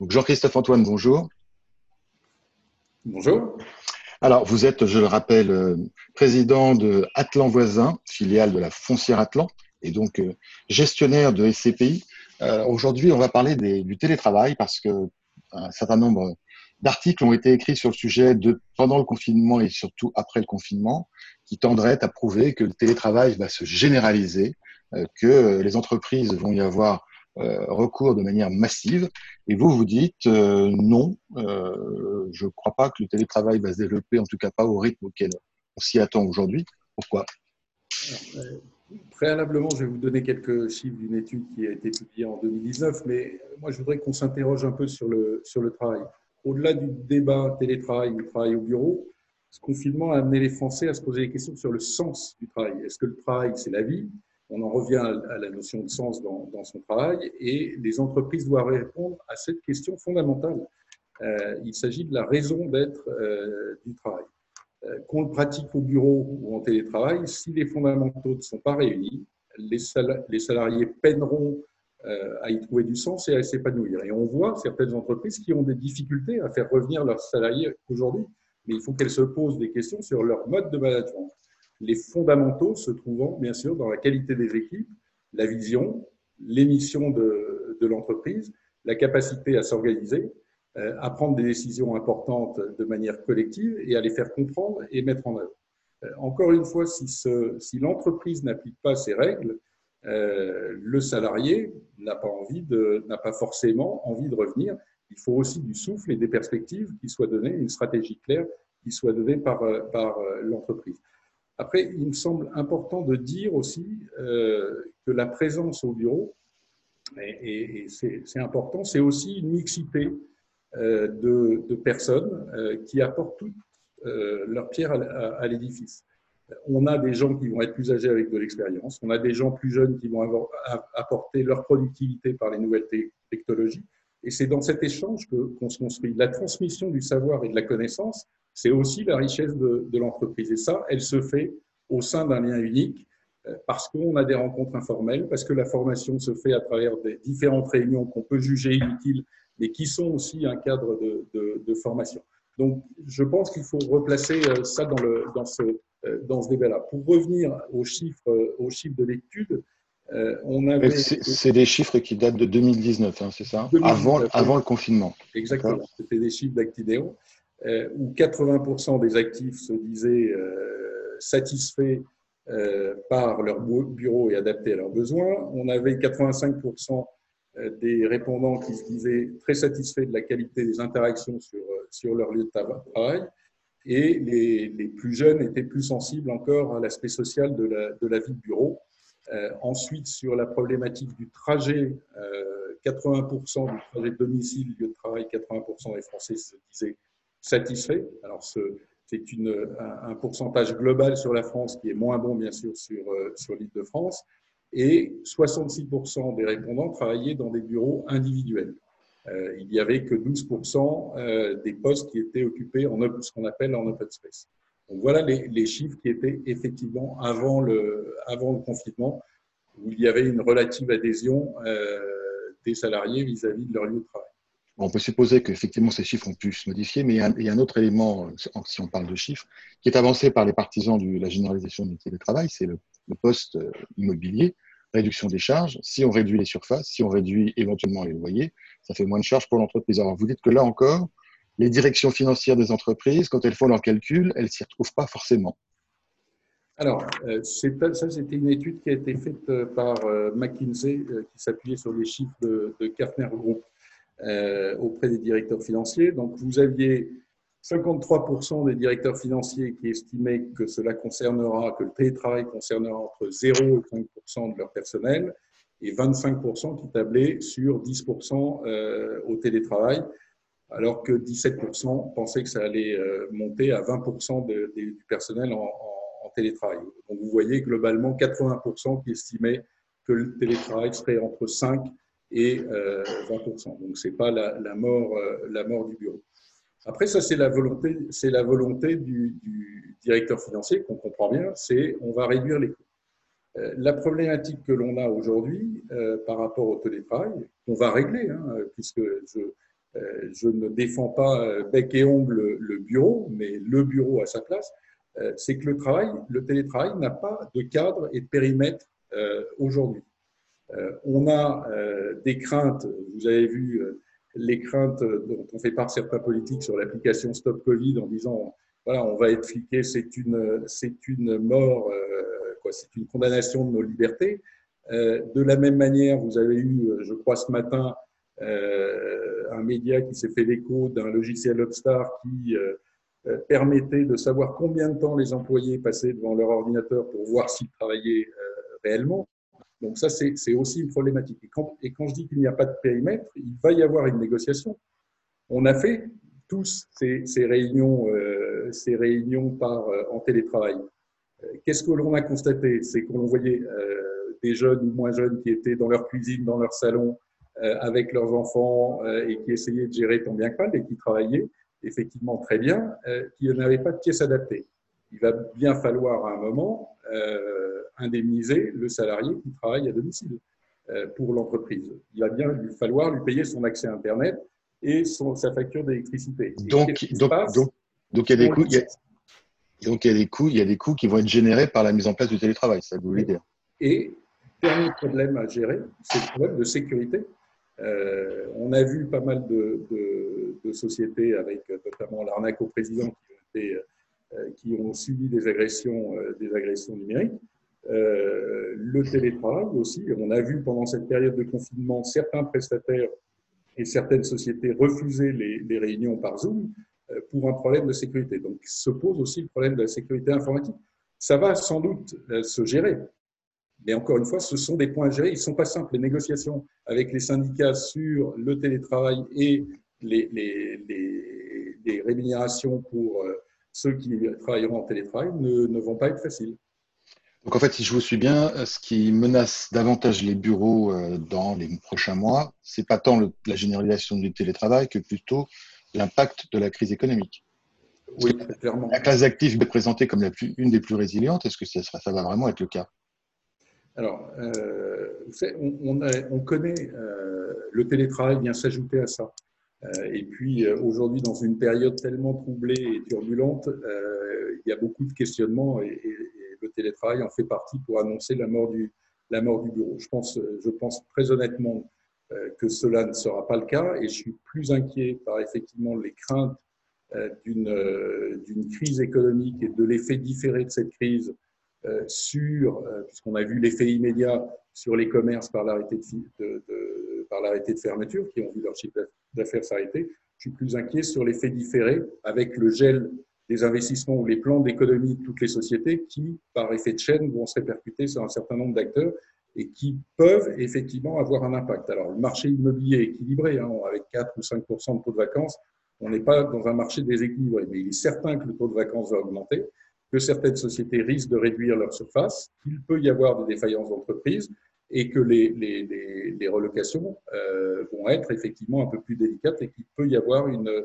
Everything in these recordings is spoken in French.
Jean-Christophe Antoine, bonjour. Bonjour. Alors, vous êtes, je le rappelle, euh, président de Atlan Voisin, filiale de la Foncière Atlan, et donc euh, gestionnaire de SCPI. Euh, aujourd'hui, on va parler du télétravail parce que un certain nombre d'articles ont été écrits sur le sujet de, pendant le confinement et surtout après le confinement, qui tendraient à prouver que le télétravail va se généraliser, que les entreprises vont y avoir euh, recours de manière massive. Et vous, vous dites euh, non, euh, je ne crois pas que le télétravail va se développer, en tout cas pas au rythme auquel on s'y attend aujourd'hui. Pourquoi? Préalablement, je vais vous donner quelques chiffres d'une étude qui a été publiée en 2019, mais moi, je voudrais qu'on s'interroge un peu sur le, sur le travail. Au-delà du débat télétravail ou travail au bureau, ce confinement a amené les Français à se poser des questions sur le sens du travail. Est-ce que le travail, c'est la vie? On en revient à la notion de sens dans, son travail et les entreprises doivent répondre à cette question fondamentale. Euh, il s'agit de la raison d'être euh, du travail. Euh, qu'on le pratique au bureau ou en télétravail, si les fondamentaux ne sont pas réunis, les, salariés peineront à y trouver du sens et à s'épanouir. Et on voit certaines entreprises qui ont des difficultés à faire revenir leurs salariés aujourd'hui, mais il faut qu'elles se posent des questions sur leur mode de management les fondamentaux se trouvant bien sûr dans la qualité des équipes, la vision, l'émission de, de l'entreprise, la capacité à s'organiser, euh, à prendre des décisions importantes de manière collective et à les faire comprendre et mettre en œuvre. Euh, encore une fois, si, l'entreprise n'applique pas ces règles, euh, le salarié n'a pas pas forcément envie de revenir. Il faut aussi du souffle et des perspectives qui soient données, une stratégie claire qui soit donnée par l'entreprise. Après, il me semble important de dire aussi euh, que la présence au bureau, et, c'est important, c'est aussi une mixité euh, de, personnes euh, qui apportent toutes leur pierre à, l'édifice. On a des gens qui vont être plus âgés avec de l'expérience, on a des gens plus jeunes qui vont apporter leur productivité par les nouvelles technologies, et c'est dans cet échange qu'on se construit. La transmission du savoir et de la connaissance, c'est aussi la richesse de, l'entreprise. Et ça, elle se fait au sein d'un lien unique euh, parce qu'on a des rencontres informelles, parce que la formation se fait à travers des différentes réunions qu'on peut juger inutiles, mais qui sont aussi un cadre de, formation. Donc, je pense qu'il faut replacer euh, ça dans, le, dans ce, euh, dans ce débat-là. Pour revenir aux chiffres, aux chiffres de l'étude, on avait... C'est des chiffres qui datent de 2019, hein, c'est ça? Avant, avant le confinement. Exactement, c'était des chiffres d'Actidéo. Euh, où 80% des actifs se disaient euh, satisfaits euh, par leur bureau et adaptés à leurs besoins. On avait 85% des répondants qui se disaient très satisfaits de la qualité des interactions sur, sur leur lieu de travail. Et les, plus jeunes étaient plus sensibles encore à l'aspect social de la, vie de bureau. ensuite, sur la problématique du trajet, 80% du trajet domicile, lieu de travail, 80% des Français se disaient satisfait. Alors, c'est un, pourcentage global sur la France qui est moins bon, bien sûr, sur, euh, l'île de France. Et 66% des répondants travaillaient dans des bureaux individuels. Euh, il n'y avait que 12% euh, des postes qui étaient occupés en ce qu'on appelle en open space. Donc voilà les, chiffres qui étaient effectivement avant le, confinement, où il y avait une relative adhésion des salariés vis à -vis de leur lieu de travail. On peut supposer qu'effectivement ces chiffres ont pu se modifier, mais il y, a, un autre élément, si on parle de chiffres, qui est avancé par les partisans de la généralisation du télétravail, c'est le, poste euh, immobilier, réduction des charges. Si on réduit les surfaces, si on réduit éventuellement les loyers, ça fait moins de charges pour l'entreprise. Alors vous dites que là encore, les directions financières des entreprises, quand elles font leurs calculs, elles s'y retrouvent pas forcément. Alors, euh, ça, c'était une étude qui a été faite euh, par McKinsey, qui s'appuyait sur les chiffres de, de Group. Euh, auprès des directeurs financiers. Donc, vous aviez 53% des directeurs financiers qui estimaient que cela concernera, que le télétravail concernera entre 0 et 5% de leur personnel, et 25% qui tablaient sur 10% euh, au télétravail, alors que 17% pensaient que ça allait euh, monter à 20% du personnel en, en, télétravail. Donc vous voyez globalement 80% qui estimaient que le télétravail serait entre 5 et 20%. Euh, Donc, ce n'est pas la, mort, euh, la mort du bureau. Après, ça, c'est la volonté, c'est la volonté du, directeur financier qu'on comprend bien, c'est on va réduire les coûts. Euh, la problématique que l'on a aujourd'hui par rapport au télétravail, qu'on va régler, hein, puisque je, je ne défends pas bec et ongle le bureau, mais le bureau à sa place, c'est que le travail, le télétravail n'a pas de cadre et de périmètre aujourd'hui. On a des craintes, vous avez vu les craintes dont on fait part certains politiques sur l'application Stop Covid en disant voilà, on va être fliqué, c'est une, c'est une mort, quoi, c'est une condamnation de nos libertés. de la même manière, vous avez eu, je crois, ce matin, euh, un média qui s'est fait l'écho d'un logiciel Upstar qui euh, euh, permettait de savoir combien de temps les employés passaient devant leur ordinateur pour voir s'ils travaillaient réellement. Donc ça, c'est aussi une problématique. Et quand, je dis qu'il n'y a pas de périmètre, il va y avoir une négociation. On a fait tous ces, réunions, ces réunions par, en télétravail. Qu'est-ce que l'on a constaté? C'est qu'on voyait des jeunes ou moins jeunes qui étaient dans leur cuisine, dans leur salon, euh, avec leurs enfants euh, et qui essayaient de gérer tant bien que mal et qui travaillaient effectivement très bien, euh, qui n'avaient pas de pièces adaptées. Il va bien falloir à un moment indemniser le salarié qui travaille à domicile pour l'entreprise. Il va bien lui falloir lui payer son accès à Internet et son, sa facture d'électricité. Donc, donc, donc, donc, il y a des coûts. Il y a, donc il y a des coûts, il y a des coûts qui vont être générés par la mise en place du télétravail, ça vous voulez dire. Et dernier problème à gérer, c'est le problème de sécurité euh, on a vu pas mal de, sociétés, avec notamment l'arnaque au président, qui ont, euh, qui ont subi des agressions, euh, des agressions numériques. le télétravail aussi. On a vu pendant cette période de confinement certains prestataires et certaines sociétés refuser les, réunions par Zoom pour un problème de sécurité. Donc, se pose aussi le problème de la sécurité informatique. Ça va sans doute se gérer. Mais encore une fois, ce sont des points à gérer. Ils ne sont pas simples. Les négociations avec les syndicats sur le télétravail et les, rémunérations pour euh, ceux qui travailleront en télétravail ne, ne, vont pas être faciles. Donc en fait, si je vous suis bien, euh, ce qui menace davantage les bureaux euh, dans les prochains mois, c'est pas tant la généralisation du télétravail que plutôt l'impact de la crise économique. Oui, clairement. La classe active est présentée comme la plus, une des plus résilientes. Est-ce que ça, ça va vraiment être le cas? Alors, euh, on, on, connaît euh, le télétravail vient s'ajouter à ça. Euh, et puis aujourd'hui, dans une période tellement troublée et turbulente, il y a beaucoup de questionnements et, le télétravail en fait partie pour annoncer la mort du, bureau. Je pense, je pense très honnêtement que cela ne sera pas le cas et je suis plus inquiet par effectivement les craintes d'une crise économique et de l'effet différé de cette crise euh, sur, euh, puisqu'on a vu l'effet immédiat sur les commerces par l'arrêté de, par l'arrêté de fermeture, qui ont vu leur chiffre d'affaires s'arrêter. Je suis plus inquiet sur l'effet différé avec le gel des investissements ou les plans d'économie de toutes les sociétés qui, par effet de chaîne, vont se répercuter sur un certain nombre d'acteurs et qui peuvent effectivement avoir un impact. Alors, le marché immobilier est équilibré, hein, avec 4 ou 5% de taux de vacances, on n'est pas dans un marché déséquilibré, mais il est certain que le taux de vacances va augmenter que certaines sociétés risquent de réduire leur surface, qu'il peut y avoir des défaillances d'entreprise et que les, relocations euh, vont être effectivement un peu plus délicates et qu'il peut y avoir une,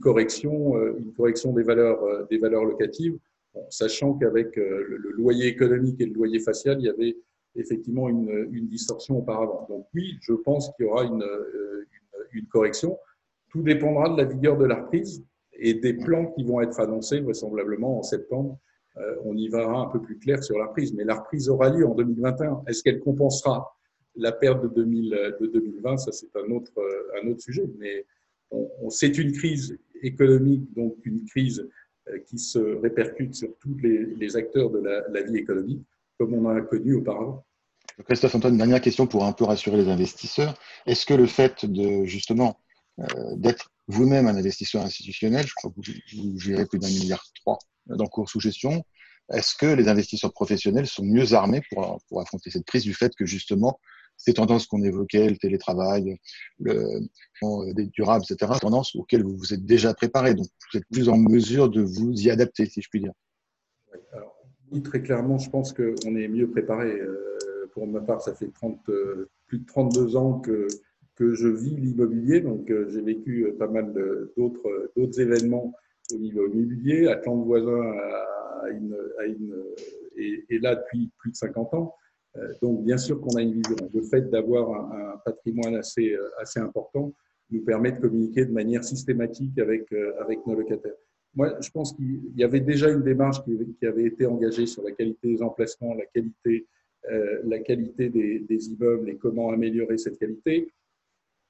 correction, euh, une correction des valeurs, euh, des valeurs locatives, sachant qu'avec le, loyer économique et le loyer facial, il y avait effectivement une, distorsion auparavant. Donc oui, je pense qu'il y aura une correction. Tout dépendra de la vigueur de la reprise et des plans qui vont être annoncés vraisemblablement en septembre. Euh, on y verra un peu plus clair sur la reprise. Mais la reprise aura lieu en 2021. Est-ce qu'elle compensera la perte de, 2000, de 2020 Ça, c'est un autre, euh, sujet. Mais c'est une crise économique, donc une crise euh, qui se répercute sur tous les, acteurs de la, vie économique, comme on a connu auparavant. Christophe Antoine, dernière question pour un peu rassurer les investisseurs. Est-ce que le fait de justement d'être vous-même un investisseur institutionnel, je crois que vous, gérez plus d'un milliard trois d'encours sous gestion. Est-ce que les investisseurs professionnels sont mieux armés pour, affronter cette crise du fait que justement ces tendances qu'on évoquait, le télétravail, le euh, des durables, etc., tendances auxquelles vous vous êtes déjà préparé, donc vous êtes plus en mesure de vous y adapter, si je puis dire. oui, très clairement, je pense qu'on est mieux préparé. Euh, pour ma part, ça fait 30, euh, plus de 32 ans que je vis l'immobilier. Donc, euh, j'ai vécu euh, pas mal d'autres événements au niveau immobilier. Voisin a une, a une, est, là depuis plus de 50 ans. Euh, donc, bien sûr qu'on a une vision. Le fait d'avoir un, patrimoine assez, assez important nous permet de communiquer de manière systématique avec, avec nos locataires. Moi, je pense qu'il y avait déjà une démarche qui, avait été engagée sur la qualité des emplacements, la qualité, la qualité des, immeubles et comment améliorer cette qualité.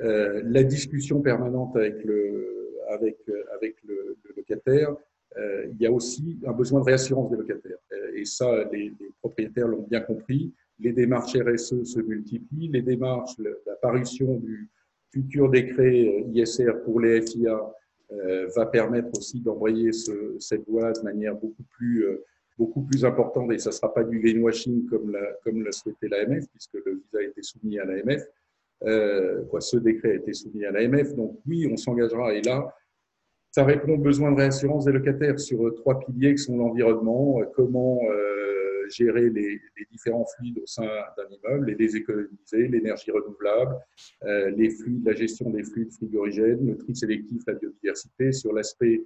la discussion permanente avec le, avec, avec le, locataire, euh, il y a aussi un besoin de réassurance des locataires. Euh, et ça, les, propriétaires l'ont bien compris. Les démarches RSE se multiplient. Les démarches, la parution du futur décret euh, ISR pour les FIA va permettre aussi d'envoyer ce, cette voie de manière beaucoup plus, beaucoup plus importante. Et ça ne sera pas du greenwashing comme l'a, comme souhaité l'AMF, puisque le visa a été soumis à l'AMF. Euh, ce décret a été soumis à l'AMF. Donc oui, on s'engagera. Et là, ça répond aux besoins de réassurance des locataires sur euh, trois piliers qui sont l'environnement, euh, comment gérer les, différents fluides au sein d'un immeuble et les économiser, l'énergie renouvelable, la gestion des fluides frigorigènes, le tri sélectif, la biodiversité. Sur l'aspect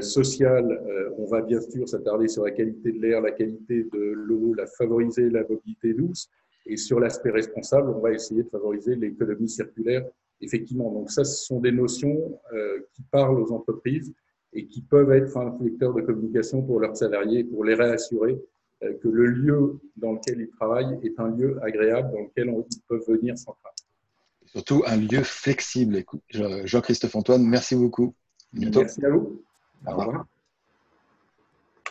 social, on va bien sûr s'attarder sur la qualité de l'air, la qualité de l'eau, la favoriser la mobilité douce. Et sur l'aspect responsable, on va essayer de favoriser l'économie circulaire effectivement, donc ça, ce sont des notions euh, qui parlent aux entreprises et qui peuvent être un vecteur de communication pour leurs salariés, pour les réassurer euh, que le lieu dans lequel ils travaillent est un lieu agréable dans lequel ils peuvent venir sans crainte. Surtout un lieu flexible. Jean-Christophe Antoine, merci beaucoup. Merci à vous. Au revoir.